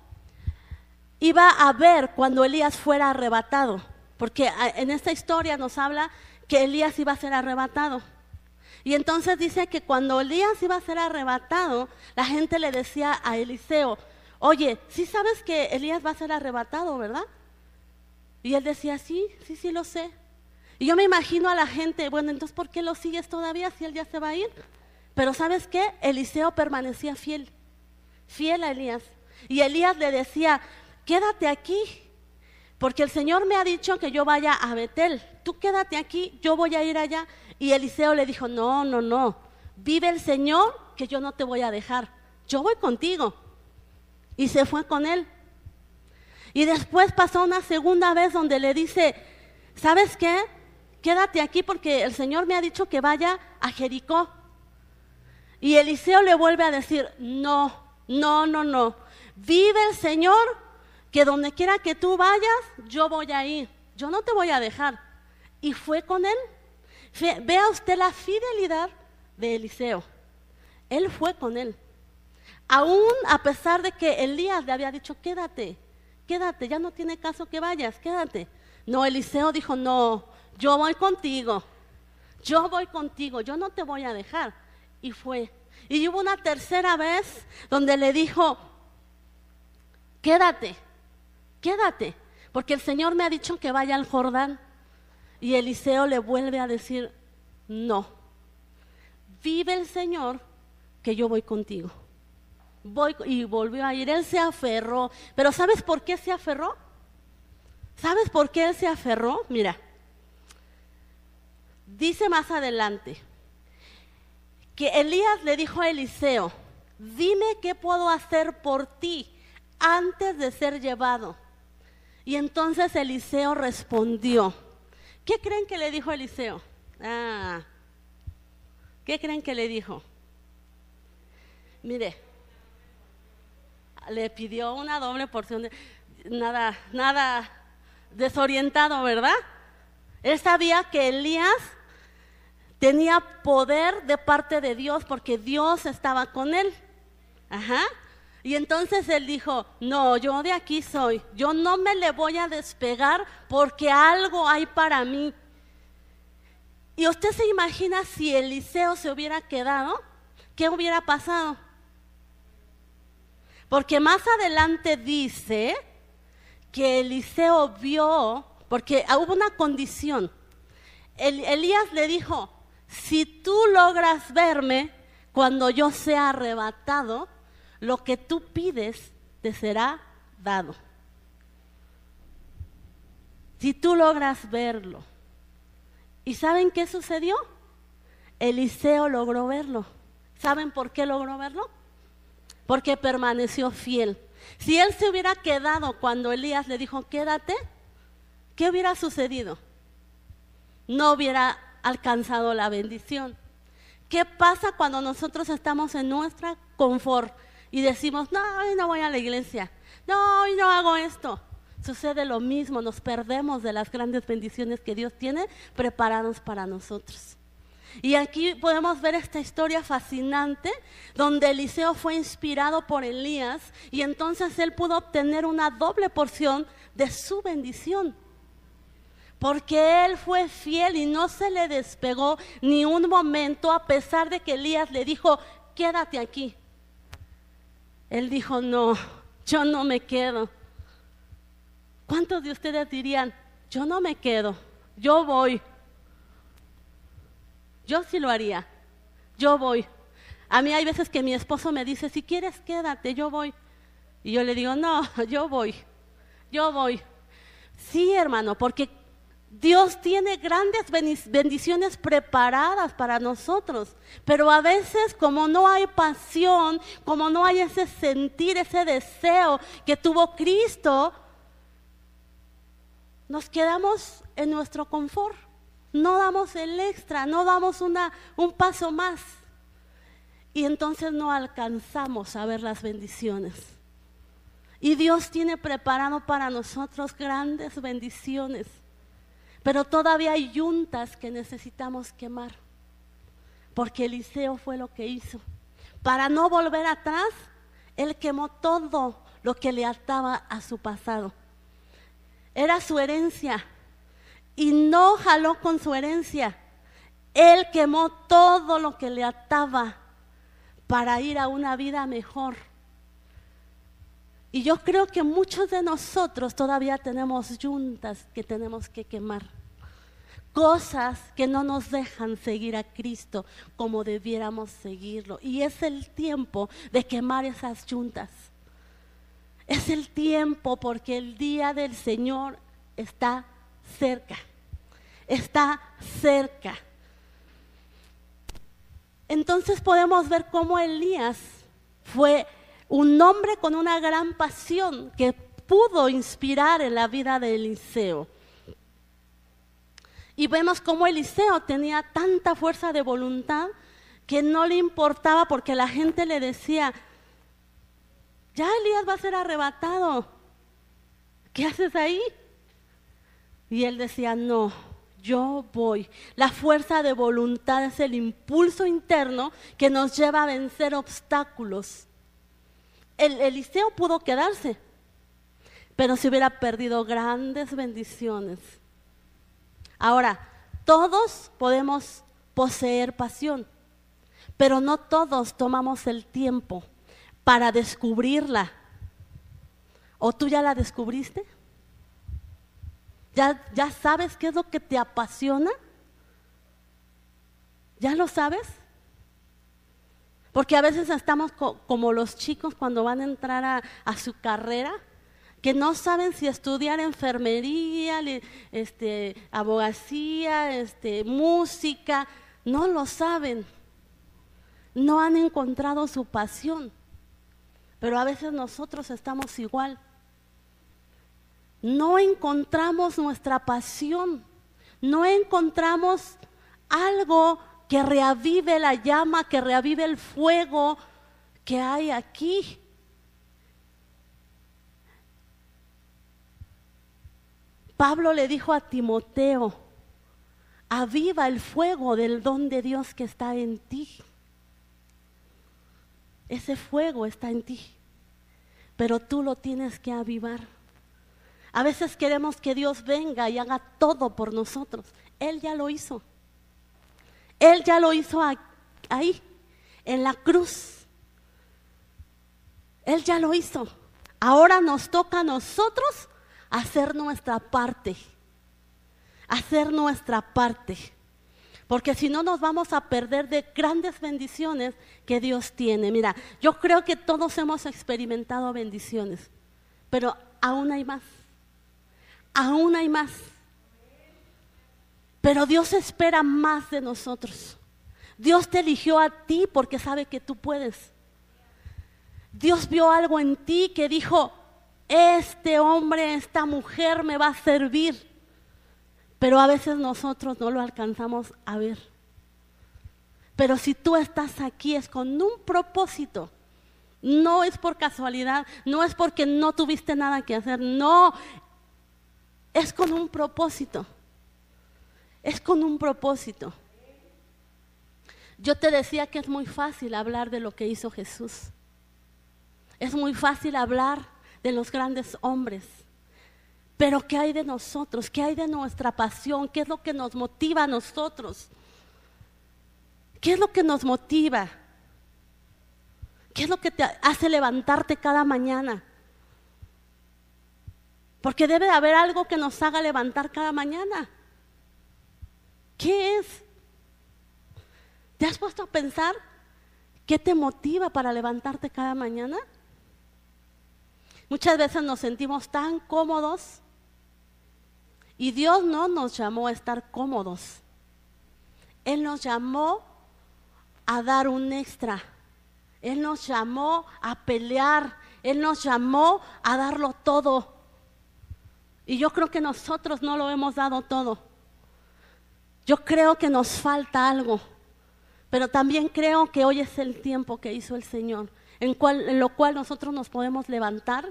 iba a ver cuando Elías fuera arrebatado, porque en esta historia nos habla que Elías iba a ser arrebatado. Y entonces dice que cuando Elías iba a ser arrebatado, la gente le decía a Eliseo, oye, sí sabes que Elías va a ser arrebatado, ¿verdad? Y él decía, sí, sí, sí lo sé. Y yo me imagino a la gente, bueno, entonces ¿por qué lo sigues todavía si él ya se va a ir? Pero ¿sabes qué? Eliseo permanecía fiel, fiel a Elías. Y Elías le decía, quédate aquí, porque el Señor me ha dicho que yo vaya a Betel. Tú quédate aquí, yo voy a ir allá. Y Eliseo le dijo, no, no, no, vive el Señor que yo no te voy a dejar. Yo voy contigo. Y se fue con él. Y después pasó una segunda vez donde le dice, ¿sabes qué? Quédate aquí porque el Señor me ha dicho que vaya a Jericó. Y Eliseo le vuelve a decir, no, no, no, no. Vive el Señor que donde quiera que tú vayas, yo voy a ir. Yo no te voy a dejar. Y fue con él. Vea usted la fidelidad de Eliseo. Él fue con él. Aún a pesar de que Elías le había dicho, quédate, quédate, ya no tiene caso que vayas, quédate. No, Eliseo dijo, no, yo voy contigo, yo voy contigo, yo no te voy a dejar. Y fue. Y hubo una tercera vez donde le dijo, quédate, quédate, porque el Señor me ha dicho que vaya al Jordán. Y Eliseo le vuelve a decir, no, vive el Señor que yo voy contigo. Voy, y volvió a ir, él se aferró. Pero ¿sabes por qué se aferró? ¿Sabes por qué él se aferró? Mira, dice más adelante que Elías le dijo a Eliseo, dime qué puedo hacer por ti antes de ser llevado. Y entonces Eliseo respondió, ¿Qué creen que le dijo Eliseo? Ah, ¿qué creen que le dijo? Mire, le pidió una doble porción de nada, nada desorientado, ¿verdad? Él sabía que Elías tenía poder de parte de Dios porque Dios estaba con él. Ajá. Y entonces él dijo, no, yo de aquí soy, yo no me le voy a despegar porque algo hay para mí. Y usted se imagina si Eliseo se hubiera quedado, ¿qué hubiera pasado? Porque más adelante dice que Eliseo vio, porque hubo una condición. Elías le dijo, si tú logras verme cuando yo sea arrebatado, lo que tú pides te será dado. Si tú logras verlo. ¿Y saben qué sucedió? Eliseo logró verlo. ¿Saben por qué logró verlo? Porque permaneció fiel. Si él se hubiera quedado cuando Elías le dijo, quédate, ¿qué hubiera sucedido? No hubiera alcanzado la bendición. ¿Qué pasa cuando nosotros estamos en nuestra confort? Y decimos, no, hoy no voy a la iglesia, no, hoy no hago esto. Sucede lo mismo, nos perdemos de las grandes bendiciones que Dios tiene preparados para nosotros. Y aquí podemos ver esta historia fascinante donde Eliseo fue inspirado por Elías y entonces él pudo obtener una doble porción de su bendición. Porque él fue fiel y no se le despegó ni un momento a pesar de que Elías le dijo, quédate aquí, él dijo, no, yo no me quedo. ¿Cuántos de ustedes dirían, yo no me quedo, yo voy? Yo sí lo haría, yo voy. A mí hay veces que mi esposo me dice, si quieres quédate, yo voy. Y yo le digo, no, yo voy, yo voy. Sí, hermano, porque Dios tiene grandes bendiciones preparadas para nosotros, pero a veces como no hay pasión, como no hay ese sentir, ese deseo que tuvo Cristo, nos quedamos en nuestro confort, no damos el extra, no damos un paso más y entonces no alcanzamos a ver las bendiciones. Y Dios tiene preparado para nosotros grandes bendiciones. Pero todavía hay yuntas que necesitamos quemar. Porque Eliseo fue lo que hizo. Para no volver atrás, él quemó todo lo que le ataba a su pasado. Era su herencia. Y no jaló con su herencia. Él quemó todo lo que le ataba para ir a una vida mejor. Y yo creo que muchos de nosotros todavía tenemos yuntas que tenemos que quemar. Cosas que no nos dejan seguir a Cristo como debiéramos seguirlo. Y es el tiempo de quemar esas yuntas. Es el tiempo porque el día del Señor está cerca. Está cerca. Entonces podemos ver cómo Elías fue un hombre con una gran pasión que pudo inspirar en la vida de Eliseo. Y vemos cómo Eliseo tenía tanta fuerza de voluntad que no le importaba porque la gente le decía, ya Elías va a ser arrebatado, ¿qué haces ahí? Y él decía, no, yo voy. La fuerza de voluntad es el impulso interno que nos lleva a vencer obstáculos. El Eliseo pudo quedarse, pero se hubiera perdido grandes bendiciones. Ahora, todos podemos poseer pasión, pero no todos tomamos el tiempo para descubrirla. ¿O tú ya la descubriste? ¿Ya, ¿Ya, sabes qué es lo que te apasiona? ¿Ya lo sabes? Porque a veces estamos como los chicos cuando van a entrar a, su carrera, que no saben si estudiar enfermería, este, abogacía, este, música, no lo saben. No han encontrado su pasión. Pero a veces nosotros estamos igual. No encontramos nuestra pasión, no encontramos algo que reavive la llama, que reavive el fuego que hay aquí. Pablo le dijo a Timoteo, aviva el fuego del don de Dios que está en ti. Ese fuego está en ti, pero tú lo tienes que avivar. A veces queremos que Dios venga y haga todo por nosotros. Él ya lo hizo. Él ya lo hizo ahí, en la cruz. Él ya lo hizo. Ahora nos toca a nosotros hacer nuestra parte. Hacer nuestra parte. Porque si no nos vamos a perder de grandes bendiciones que Dios tiene. Mira, yo creo que todos hemos experimentado bendiciones, pero aún hay más. Aún hay más. Pero Dios espera más de nosotros. Dios te eligió a ti porque sabe que tú puedes. Dios vio algo en ti que dijo, este hombre, esta mujer me va a servir. Pero a veces nosotros no lo alcanzamos a ver. Pero si tú estás aquí es con un propósito. No es por casualidad, no es porque no tuviste nada que hacer, no, es con un propósito es con un propósito. Yo te decía que es muy fácil hablar de lo que hizo Jesús. Es muy fácil hablar de los grandes hombres. Pero ¿qué hay de nosotros? ¿Qué hay de nuestra pasión? ¿Qué es lo que nos motiva a nosotros? ¿Qué es lo que nos motiva? ¿Qué es lo que te hace levantarte cada mañana? Porque debe haber algo que nos haga levantar cada mañana. ¿Qué es? ¿Te has puesto a pensar qué te motiva para levantarte cada mañana? Muchas veces nos sentimos tan cómodos y Dios no nos llamó a estar cómodos. Él nos llamó a dar un extra. Él nos llamó a pelear. Él nos llamó a darlo todo. Y yo creo que nosotros no lo hemos dado todo. Yo creo que nos falta algo, pero también creo que hoy es el tiempo que hizo el Señor, en, lo cual nosotros nos podemos levantar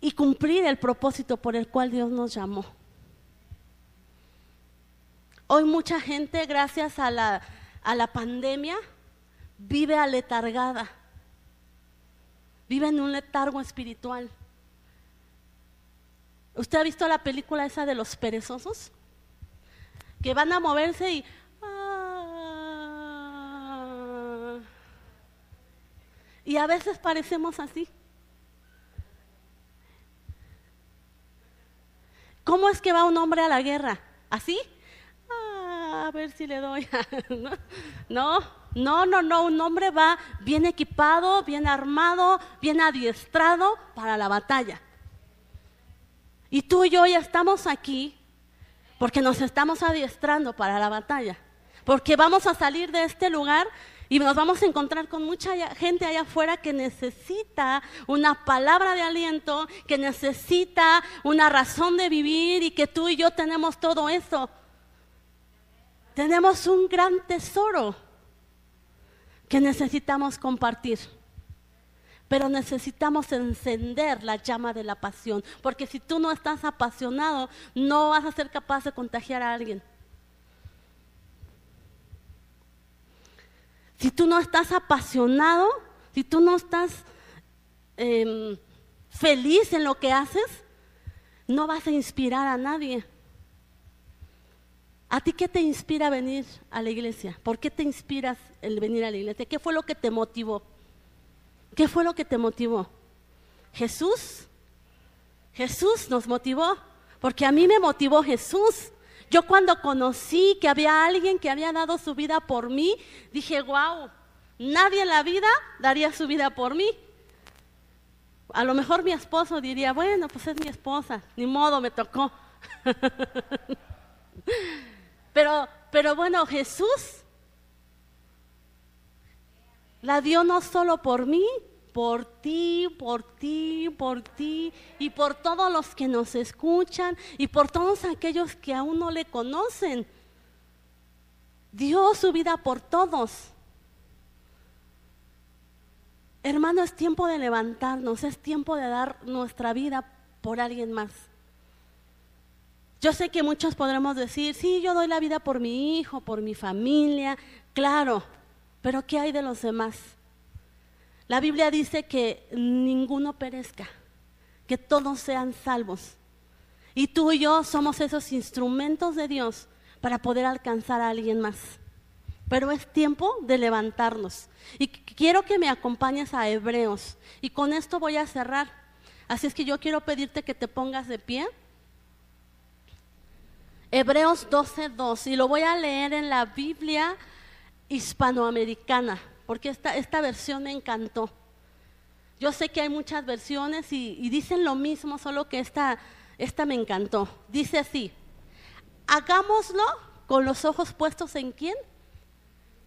y cumplir el propósito por el cual Dios nos llamó. Hoy mucha gente, gracias a la, a la pandemia, vive aletargada, vive en un letargo espiritual. ¿Usted ha visto la película esa de los perezosos? Que van a moverse y... ah. y a veces parecemos así. ¿Cómo es que va un hombre a la guerra? ¿Así? Ah, a ver si le doy. no, no, no, no. Un hombre va bien equipado, bien armado, bien adiestrado para la batalla. Y tú y yo ya estamos aquí porque nos estamos adiestrando para la batalla. Porque vamos a salir de este lugar y nos vamos a encontrar con mucha gente allá afuera que necesita una palabra de aliento, que necesita una razón de vivir y que tú y yo tenemos todo eso. Tenemos un gran tesoro que necesitamos compartir. Pero necesitamos encender la llama de la pasión, porque si tú no estás apasionado, no vas a ser capaz de contagiar a alguien. Si tú no estás apasionado, si tú no estás em, feliz en lo que haces, no vas a inspirar a nadie. ¿A ti qué te inspira venir a la iglesia? ¿Por qué te inspiras el venir a la iglesia? ¿Qué fue lo que te motivó? ¿Qué fue lo que te motivó? Jesús. Jesús nos motivó, porque a mí me motivó Jesús. Yo cuando conocí que había alguien que había dado su vida por mí, dije, wow, nadie en la vida daría su vida por mí. A lo mejor mi esposo diría, bueno, pues es mi esposa, ni modo, me tocó. pero, pero bueno, Jesús la dio no solo por mí, por ti, por ti, por ti y por todos los que nos escuchan y por todos aquellos que aún no le conocen. Dio su vida por todos. Hermano, es tiempo de levantarnos, es tiempo de dar nuestra vida por alguien más. Yo sé que muchos podremos decir, sí, yo doy la vida por mi hijo, por mi familia, claro, pero ¿qué hay de los demás? La Biblia dice que ninguno perezca, que todos sean salvos. Y tú y yo somos esos instrumentos de Dios para poder alcanzar a alguien más. Pero es tiempo de levantarnos. Y quiero que me acompañes a Hebreos. Y con esto voy a cerrar. Así es que yo quiero pedirte que te pongas de pie. Hebreos 12.2. Y lo voy a leer en la Biblia hispanoamericana porque esta, esta versión me encantó. Yo sé que hay muchas versiones y, dicen lo mismo, solo que esta, esta me encantó. Dice así, hagámoslo con los ojos puestos en quién?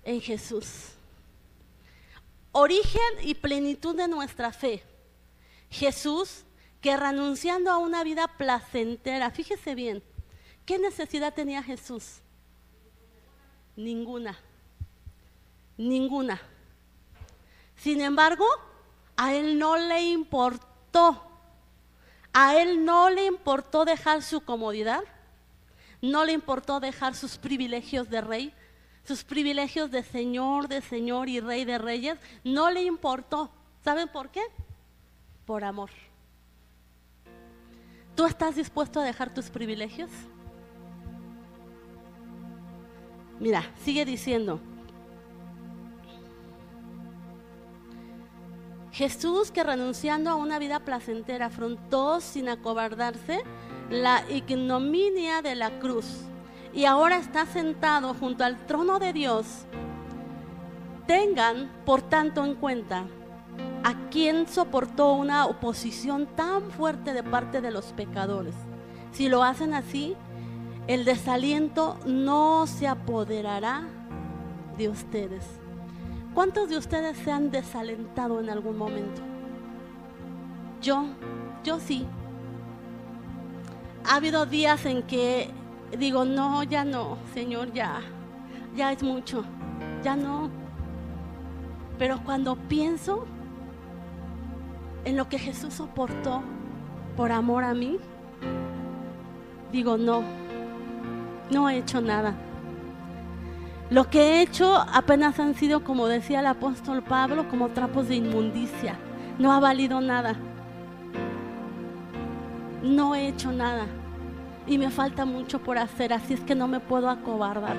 En Jesús. Origen y plenitud de nuestra fe. Jesús que renunciando a una vida placentera, fíjese bien, ¿qué necesidad tenía Jesús? Ninguna. Ninguna. Sin embargo, a él no le importó, a él no le importó dejar su comodidad, no le importó dejar sus privilegios de rey, sus privilegios de señor, de señor y rey de reyes, no le importó. ¿Saben por qué? Por amor. ¿Tú estás dispuesto a dejar tus privilegios? Mira, sigue diciendo, Jesús que renunciando a una vida placentera afrontó sin acobardarse la ignominia de la cruz y ahora está sentado junto al trono de Dios. Tengan, por tanto, en cuenta a quien soportó una oposición tan fuerte de parte de los pecadores. Si lo hacen así, el desaliento no se apoderará de ustedes. ¿Cuántos de ustedes se han desalentado en algún momento? Yo, yo sí. Ha habido días en que digo, no, ya no, Señor, ya, ya es mucho, ya no. Pero cuando pienso en lo que Jesús soportó por amor a mí, digo, no, no he hecho nada. Lo que he hecho apenas han sido, como decía el apóstol Pablo, como trapos de inmundicia. No ha valido nada. No he hecho nada. y me falta mucho por hacer, así es que no me puedo acobardar.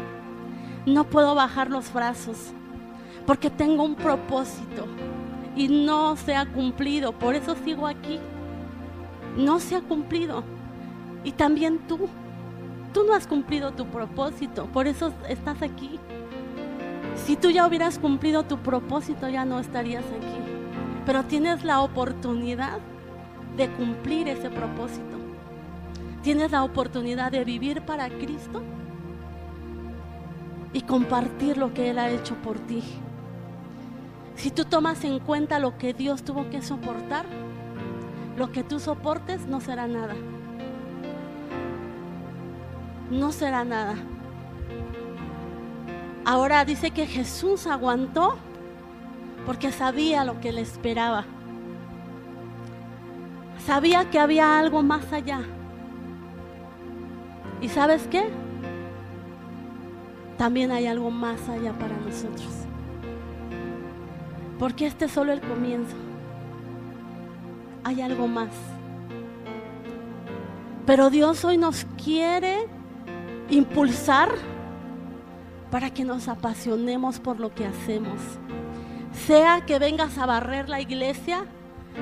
No puedo bajar los brazos porque tengo un propósito y no se ha cumplido, por eso sigo aquí. No se ha cumplido. Y también tú, tú no has cumplido tu propósito, por eso estás aquí. Si tú ya hubieras cumplido tu propósito, ya no estarías aquí. Pero tienes la oportunidad de cumplir ese propósito. Tienes la oportunidad de vivir para Cristo y compartir lo que Él ha hecho por ti. Si tú tomas en cuenta lo que Dios tuvo que soportar, lo que tú soportes no será nada. No será nada. Ahora dice que Jesús aguantó porque sabía lo que le esperaba. Sabía que había algo más allá. ¿Y sabes qué? También hay algo más allá para nosotros. Porque este es solo el comienzo. Hay algo más. Pero Dios hoy nos quiere impulsar para que nos apasionemos por lo que hacemos. Sea que vengas a barrer la iglesia,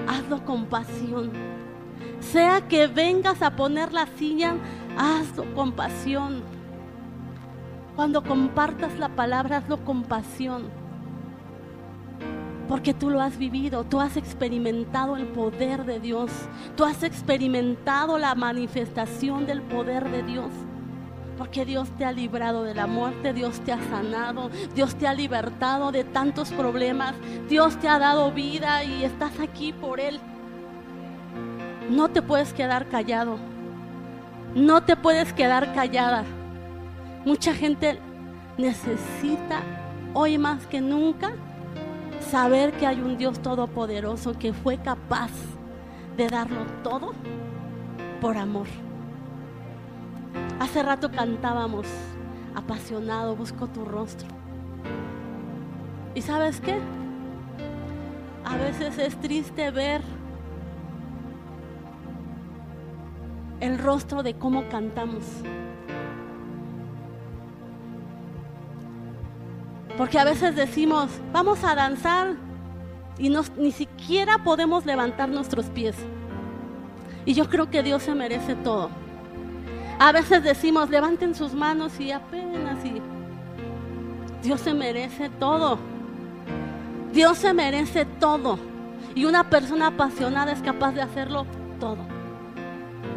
hazlo con pasión. Sea que vengas a poner la silla, hazlo con pasión. Cuando compartas la palabra, hazlo con pasión. Porque tú lo has vivido, tú has experimentado el poder de Dios, tú has experimentado la manifestación del poder de Dios. Porque Dios te ha librado de la muerte, Dios te ha sanado, Dios te ha libertado de tantos problemas, Dios te ha dado vida y estás aquí por Él. No te puedes quedar callado, no te puedes quedar callada. Mucha gente necesita hoy más que nunca saber que hay un Dios todopoderoso que fue capaz de darlo todo por amor. Hace rato cantábamos, apasionado, busco tu rostro. ¿Y sabes qué? A veces es triste ver el rostro de cómo cantamos. Porque a veces decimos, vamos a danzar y ni siquiera podemos levantar nuestros pies. Y yo creo que Dios se merece todo. A veces decimos, levanten sus manos y apenas y Dios se merece todo. Dios se merece todo. Y una persona apasionada es capaz de hacerlo todo.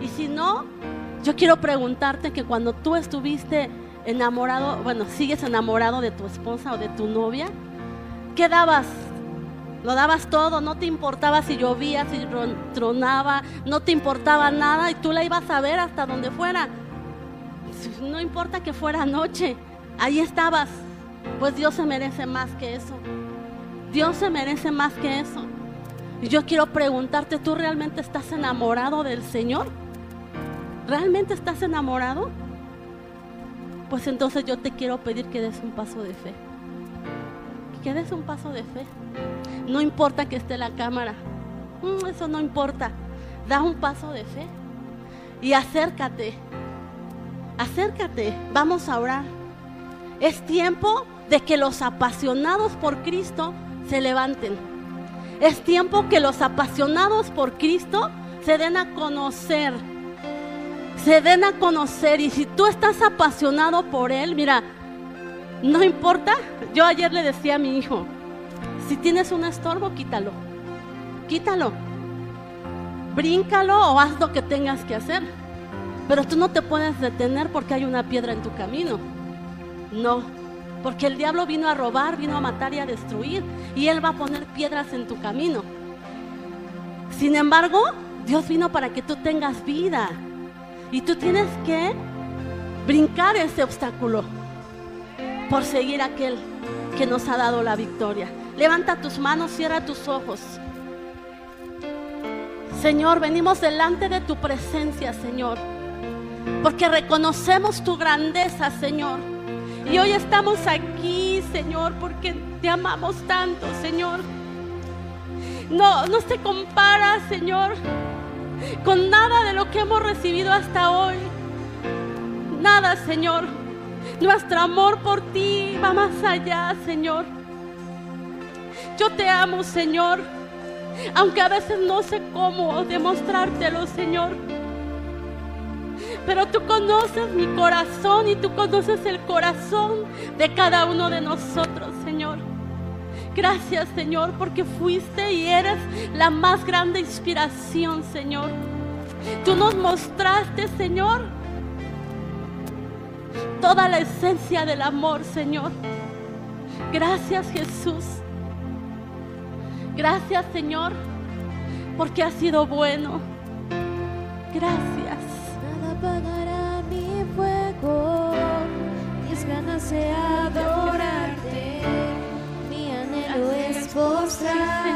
Y si no, yo quiero preguntarte que cuando tú estuviste enamorado, bueno, sigues enamorado de tu esposa o de tu novia, ¿qué dabas? Lo dabas todo, no te importaba si llovía, si tronaba, no te importaba nada y tú la ibas a ver hasta donde fuera. No importa que fuera noche, ahí estabas. Pues Dios se merece más que eso. Dios se merece más que eso. Y yo quiero preguntarte, ¿tú realmente estás enamorado del Señor? ¿Realmente estás enamorado? Pues entonces yo te quiero pedir que des un paso de fe. Que des un paso de fe. No importa que esté la cámara. Mm, eso no importa. Da un paso de fe. Y acércate. Acércate. Vamos a orar. Es tiempo de que los apasionados por Cristo se levanten. Es tiempo que los apasionados por Cristo se den a conocer se den a conocer. Y si tú estás apasionado por Él, mira, no importa. Yo ayer le decía a mi hijo, si tienes un estorbo, quítalo. Quítalo. Bríncalo o haz lo que tengas que hacer. Pero tú no te puedes detener porque hay una piedra en tu camino. No, porque el diablo vino a robar, vino a matar y a destruir. Y él va a poner piedras en tu camino. Sin embargo, Dios vino para que tú tengas vida y tú tienes que brincar ese obstáculo por seguir aquel que nos ha dado la victoria. Levanta tus manos, cierra tus ojos. Señor, venimos delante de tu presencia, Señor, porque reconocemos tu grandeza, Señor. Y hoy estamos aquí, Señor, porque te amamos tanto, Señor. No, no se compara, Señor, con nada de lo que hemos recibido hasta hoy. nada, Señor. Nuestro amor por ti va más allá, Señor. Yo te amo, Señor. Aunque a veces no sé cómo demostrártelo, Señor. Pero tú conoces mi corazón y tú conoces el corazón de cada uno de nosotros, Señor. Gracias, Señor, porque fuiste y eres la más grande inspiración, Señor. Tú nos mostraste, Señor, toda la esencia del amor, Señor. Gracias, Jesús. Gracias, Señor, porque has sido bueno. Gracias. Nada apagará mi fuego, mis ganas de adorarte. Mi anhelo es postrar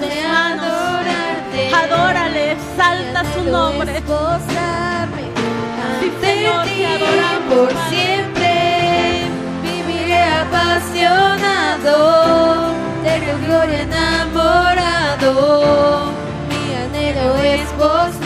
Manos. adorarte. Adórale, exalta su nombre. ante Señor, te adoramos, por siempre. Viviré apasionado de gloria enamorado. Mi anhelo es postrarme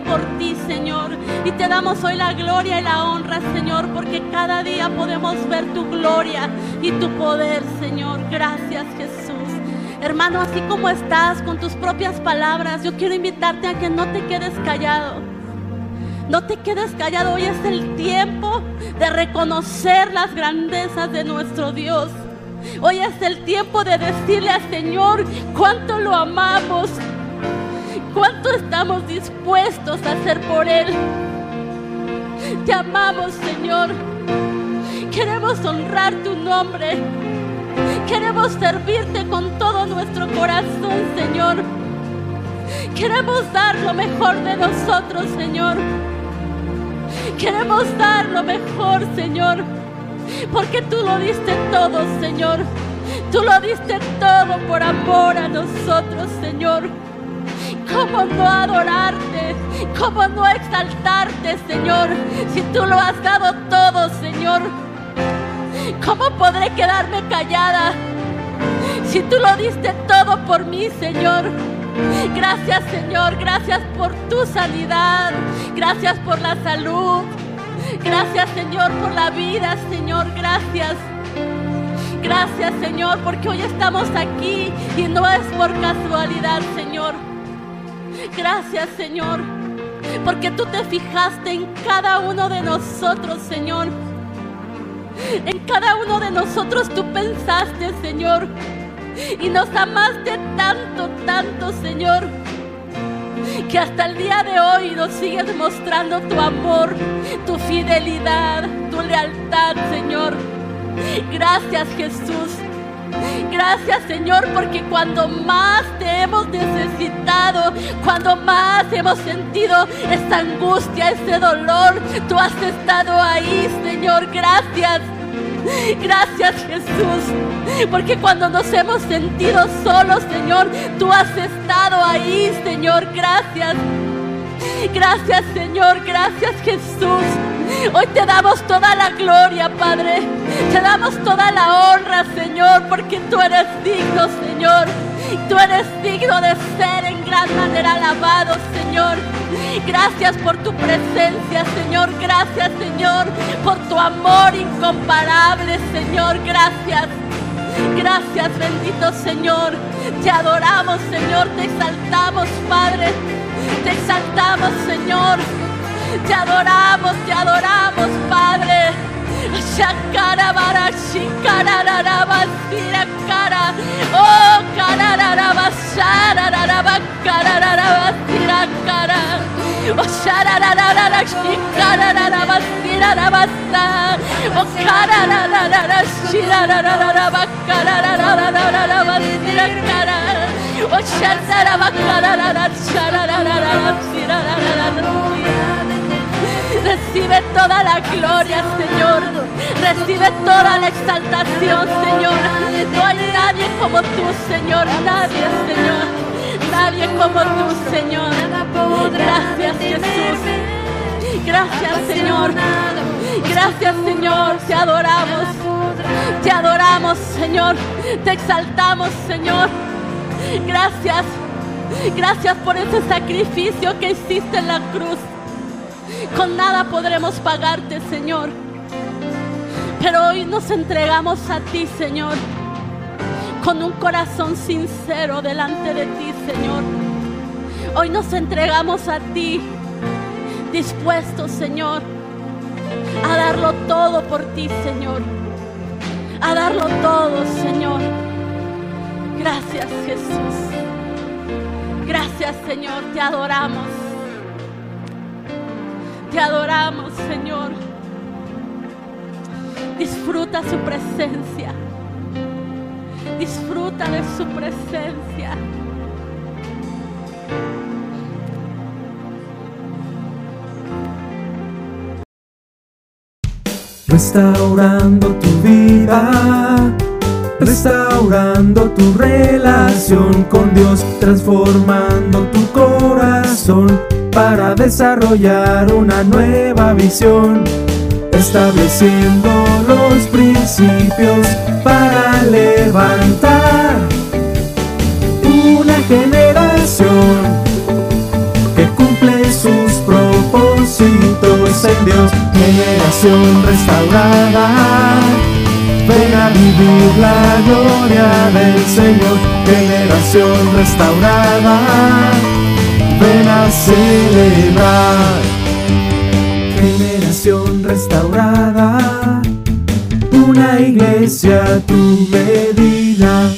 por ti, Señor. Y te damos hoy la gloria y la honra, Señor, porque cada día podemos ver tu gloria y tu poder, Señor. Gracias, Jesús. Hermano, así como estás con tus propias palabras, yo quiero invitarte a que no te quedes callado. No te quedes callado, hoy es el tiempo de reconocer las grandezas de nuestro Dios. Hoy es el tiempo de decirle al Señor cuánto lo amamos, cuánto estamos dispuestos a hacer por Él. Te amamos, Señor. Queremos honrar tu nombre. Queremos servirte con todo nuestro corazón, Señor. Queremos dar lo mejor de nosotros, Señor. Queremos dar lo mejor, Señor. Porque tú lo diste todo, Señor. Tú lo diste todo por amor a nosotros, Señor. ¿Cómo no adorarte? ¿Cómo no exaltarte, Señor? Si tú lo has dado todo, Señor. ¿Cómo podré quedarme callada si tú lo diste todo por mí, Señor? Gracias, Señor. Gracias por tu sanidad. Gracias por la salud. Gracias, Señor, por la vida, Señor. Gracias. Gracias, Señor, porque hoy estamos aquí y no es por casualidad, Señor. Gracias, Señor, porque tú te fijaste en cada uno de nosotros, Señor. En cada uno de nosotros tú pensaste, Señor. Y nos amaste tanto, tanto, Señor. Que hasta el día de hoy nos sigues mostrando tu amor, tu fidelidad, tu lealtad, Señor. Gracias, Jesús. Gracias Señor porque cuando más te hemos necesitado, cuando más hemos sentido esta angustia, este dolor, tú has estado ahí Señor. Gracias. Gracias Jesús, porque cuando nos hemos sentido solos, Señor, tú has estado ahí, Señor. Gracias. Gracias Señor, gracias Jesús. Hoy te damos toda la gloria, Padre. Te damos toda la honra, Señor, porque tú eres digno, Señor. Tú eres digno de ser en gran manera alabado, Señor. Gracias por tu presencia, Señor. Gracias, Señor, por tu amor incomparable, Señor. Gracias. Gracias, bendito Señor. Te adoramos, Señor. Te exaltamos, Padre. Te exaltamos, Señor. Te adoramos, te adoramos, Padre. Oh, cara Recibe toda la gloria, Señor. Recibe toda la exaltación, Señor. No hay nadie como tú, Señor. Nadie, Señor. Nadie como tú, Señor. Gracias, Jesús. Gracias, Señor. Gracias, Señor. Te adoramos. Te adoramos, Señor. Te exaltamos, Señor. Gracias. Gracias por ese sacrificio que hiciste en la cruz. Con nada podremos pagarte, Señor. Pero hoy nos entregamos a ti, Señor, con un corazón sincero delante de ti, Señor. Hoy nos entregamos a ti, dispuestos, Señor, a darlo todo por ti, Señor. A darlo todo, Señor. Gracias, Jesús. Gracias, Señor. Te adoramos. Te adoramos, Señor. Disfruta su presencia. Disfruta de su presencia. Restaurando tu vida, restaurando tu relación con Dios, transformando tu corazón para desarrollar una nueva visión, estableciendo los principios para levantar una generación que cumple sus propósitos en Dios, generación restaurada. Ven a vivir la gloria del Señor, generación restaurada ven a celebrar. Generación restaurada, una iglesia a tu medida.